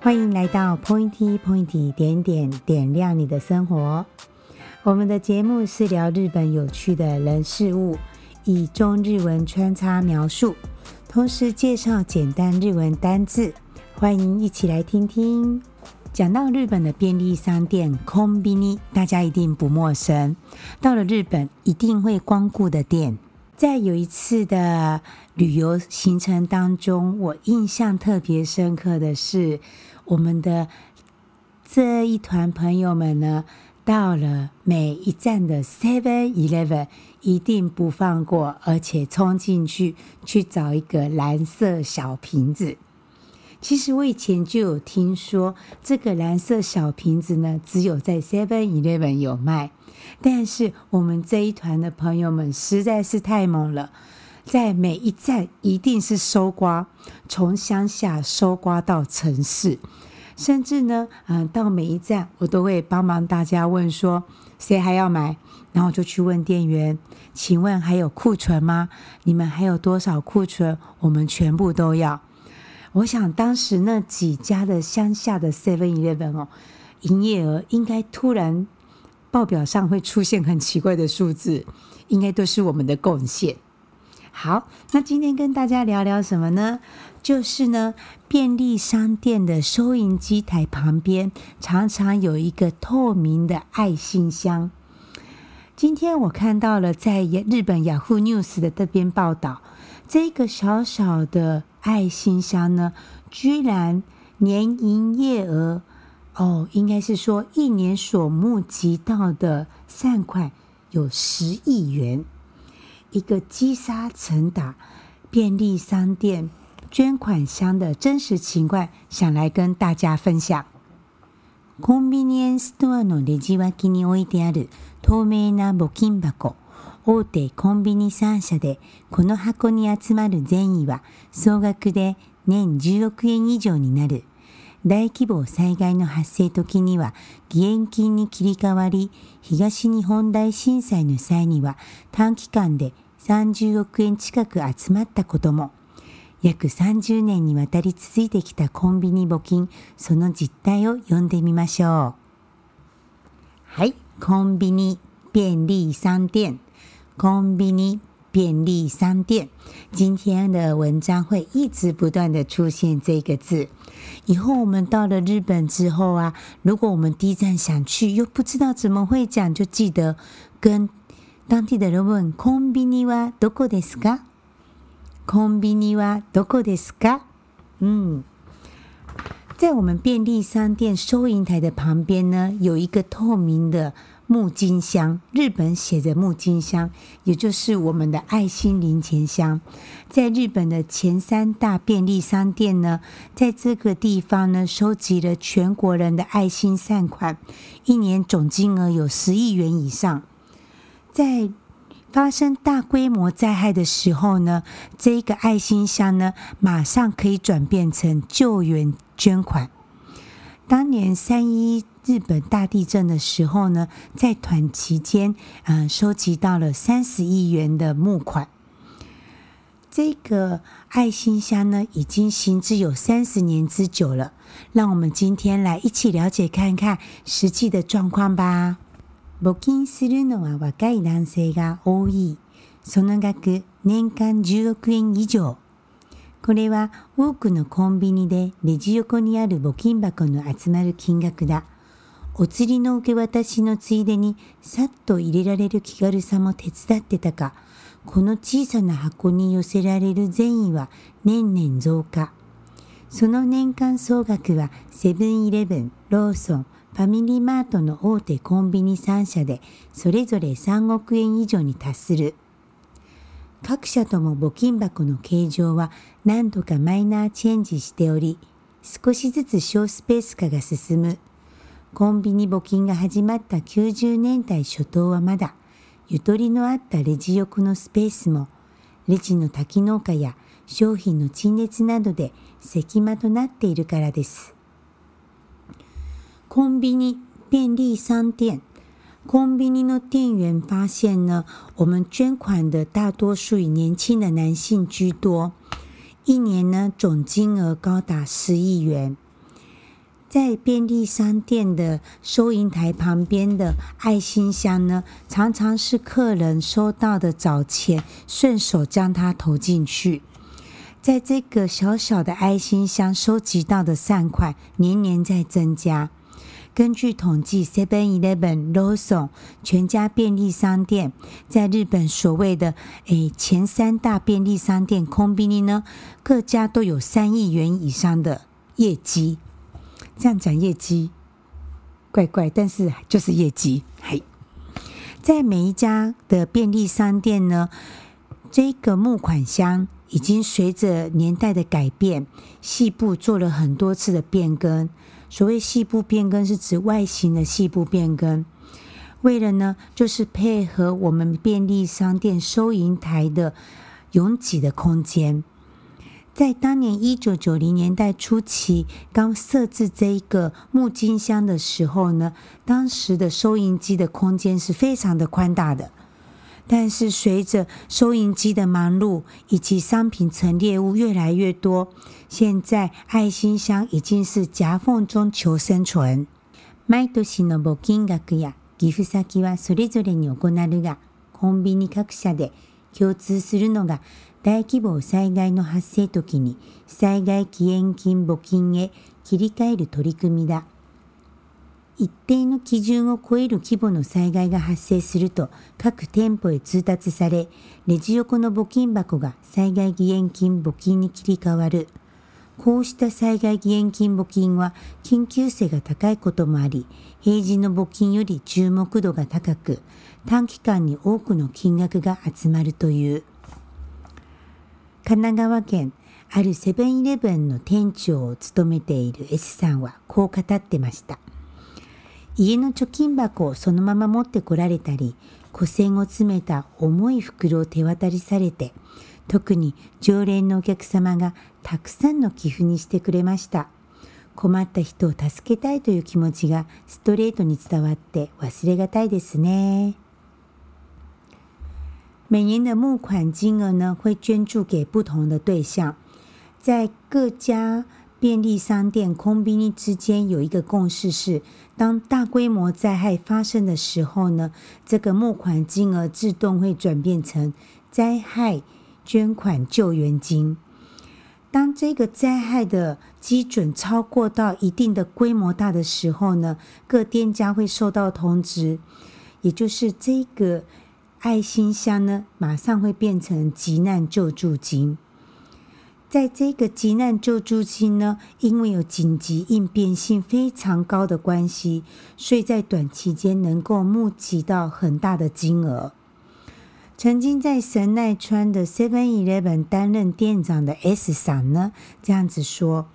欢迎来到 Pointy Pointy 点点点亮你的生活。我们的节目是聊日本有趣的人事物，以中日文穿插描述，同时介绍简单日文单字。欢迎一起来听听。讲到日本的便利商店 c o m b i n i 大家一定不陌生，到了日本一定会光顾的店。在有一次的旅游行程当中，我印象特别深刻的是，我们的这一团朋友们呢，到了每一站的 Seven Eleven 一定不放过，而且冲进去去找一个蓝色小瓶子。其实我以前就有听说，这个蓝色小瓶子呢，只有在 Seven Eleven 有卖。但是我们这一团的朋友们实在是太猛了，在每一站一定是搜刮，从乡下搜刮到城市，甚至呢，嗯，到每一站我都会帮忙大家问说谁还要买，然后就去问店员，请问还有库存吗？你们还有多少库存？我们全部都要。我想当时那几家的乡下的 Seven Eleven 哦，营业额应该突然报表上会出现很奇怪的数字，应该都是我们的贡献。好，那今天跟大家聊聊什么呢？就是呢，便利商店的收银机台旁边常常有一个透明的爱心箱。今天我看到了，在日本 Yahoo News 的这边报道，这个小小的。爱心箱呢，居然年营业额哦，应该是说一年所募集到的善款有十亿元。一个积沙成塔，便利商店捐款箱的真实情况，想来跟大家分享。大手コンビニ3社でこの箱に集まる善意は総額で年10億円以上になる。大規模災害の発生時には義援金に切り替わり、東日本大震災の際には短期間で30億円近く集まったことも。約30年にわたり続いてきたコンビニ募金、その実態を読んでみましょう。はい、コンビニ便利3点。コンビニ便利商店，今天的文章会一直不断的出现这个字。以后我们到了日本之后啊，如果我们第一站想去又不知道怎么会讲，就记得跟当地的人问コンビニはどこですか。コンビニはどこですか。嗯，在我们便利商店收银台的旁边呢，有一个透明的。木金香，日本写着木金香，也就是我们的爱心零钱箱。在日本的前三大便利商店呢，在这个地方呢，收集了全国人的爱心善款，一年总金额有十亿元以上。在发生大规模灾害的时候呢，这个爱心箱呢，马上可以转变成救援捐款。当年三一。日本大地震的时候呢，在团期间，嗯，收集到了三十亿元的募款。这个爱心箱呢，已经行之有三十年之久了。让我们今天来一起了解看看实际的状况吧。募金するのは若い男性が多い。その額年間10億円以上。これは多くのコンビニでレジ横にある募金箱の集まる金額だ。お釣りの受け渡しのついでにさっと入れられる気軽さも手伝ってたか、この小さな箱に寄せられる善意は年々増加。その年間総額はセブンイレブン、ローソン、ファミリーマートの大手コンビニ3社でそれぞれ3億円以上に達する。各社とも募金箱の形状は何度かマイナーチェンジしており、少しずつ小スペース化が進む。コンビニ募金が始まった90年代初頭はまだゆとりのあったレジ横のスペースもレジの多機能化や商品の陳列などで隙間となっているからです。コンビニ便利商店コンビニの店員发现呢，我们捐款的大多数以年轻的男性居多，一年呢总金额高达10亿元。在便利商店的收银台旁边的爱心箱呢，常常是客人收到的早钱，顺手将它投进去。在这个小小的爱心箱收集到的善款，年年在增加。根据统计，Seven Eleven、l o s o n 全家便利商店，在日本所谓的诶前三大便利商店空便利呢，各家都有三亿元以上的业绩。这样讲业绩，怪怪，但是就是业绩。嘿，在每一家的便利商店呢，这个木款箱已经随着年代的改变，细部做了很多次的变更。所谓细部变更，是指外形的细部变更。为了呢，就是配合我们便利商店收银台的拥挤的空间。在当年一九九零年代初期刚设置这一个木金箱的时候呢，当时的收银机的空间是非常的宽大的。但是随着收银机的忙碌以及商品陈列物越来越多，现在爱心箱已经是夹缝中求生存。大規模災害の発生時に災害義援金募金へ切り替える取り組みだ。一定の基準を超える規模の災害が発生すると各店舗へ通達され、レジ横の募金箱が災害義援金募金に切り替わる。こうした災害義援金募金は緊急性が高いこともあり、平時の募金より注目度が高く、短期間に多くの金額が集まるという。神奈川県あるセブンイレブンの店長を務めている S さんはこう語ってました。家の貯金箱をそのまま持ってこられたり、古銭を詰めた重い袋を手渡りされて、特に常連のお客様がたくさんの寄付にしてくれました。困った人を助けたいという気持ちがストレートに伝わって忘れがたいですね。每年的募款金额呢，会捐助给不同的对象。在各家便利商店、空兵利之间有一个共识，是当大规模灾害发生的时候呢，这个募款金额自动会转变成灾害捐款救援金。当这个灾害的基准超过到一定的规模大的时候呢，各店家会收到通知，也就是这个。爱心箱呢，马上会变成急难救助金。在这个急难救助金呢，因为有紧急应变性非常高的关系，所以在短期间能够募集到很大的金额。曾经在神奈川的 Seven Eleven 担任店长的 S さん呢，这样子说，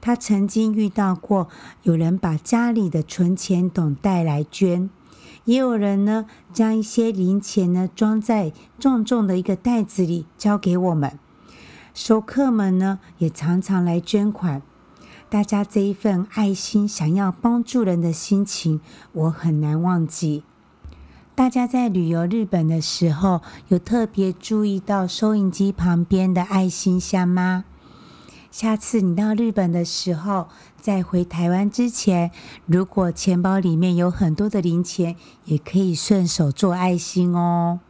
他曾经遇到过有人把家里的存钱筒带来捐。也有人呢，将一些零钱呢装在重重的一个袋子里交给我们。熟客们呢，也常常来捐款。大家这一份爱心，想要帮助人的心情，我很难忘记。大家在旅游日本的时候，有特别注意到收银机旁边的爱心箱吗？下次你到日本的时候，在回台湾之前，如果钱包里面有很多的零钱，也可以顺手做爱心哦。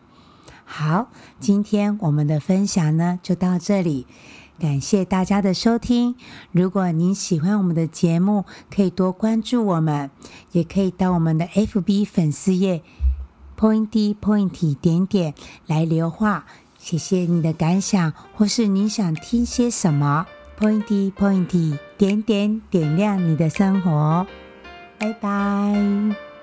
好，今天我们的分享呢就到这里，感谢大家的收听。如果您喜欢我们的节目，可以多关注我们，也可以到我们的 FB 粉丝页 Pointy Pointy 点点来留话，谢谢你的感想，或是你想听些什么。Pointy Pointy，点点点亮你的生活，拜拜。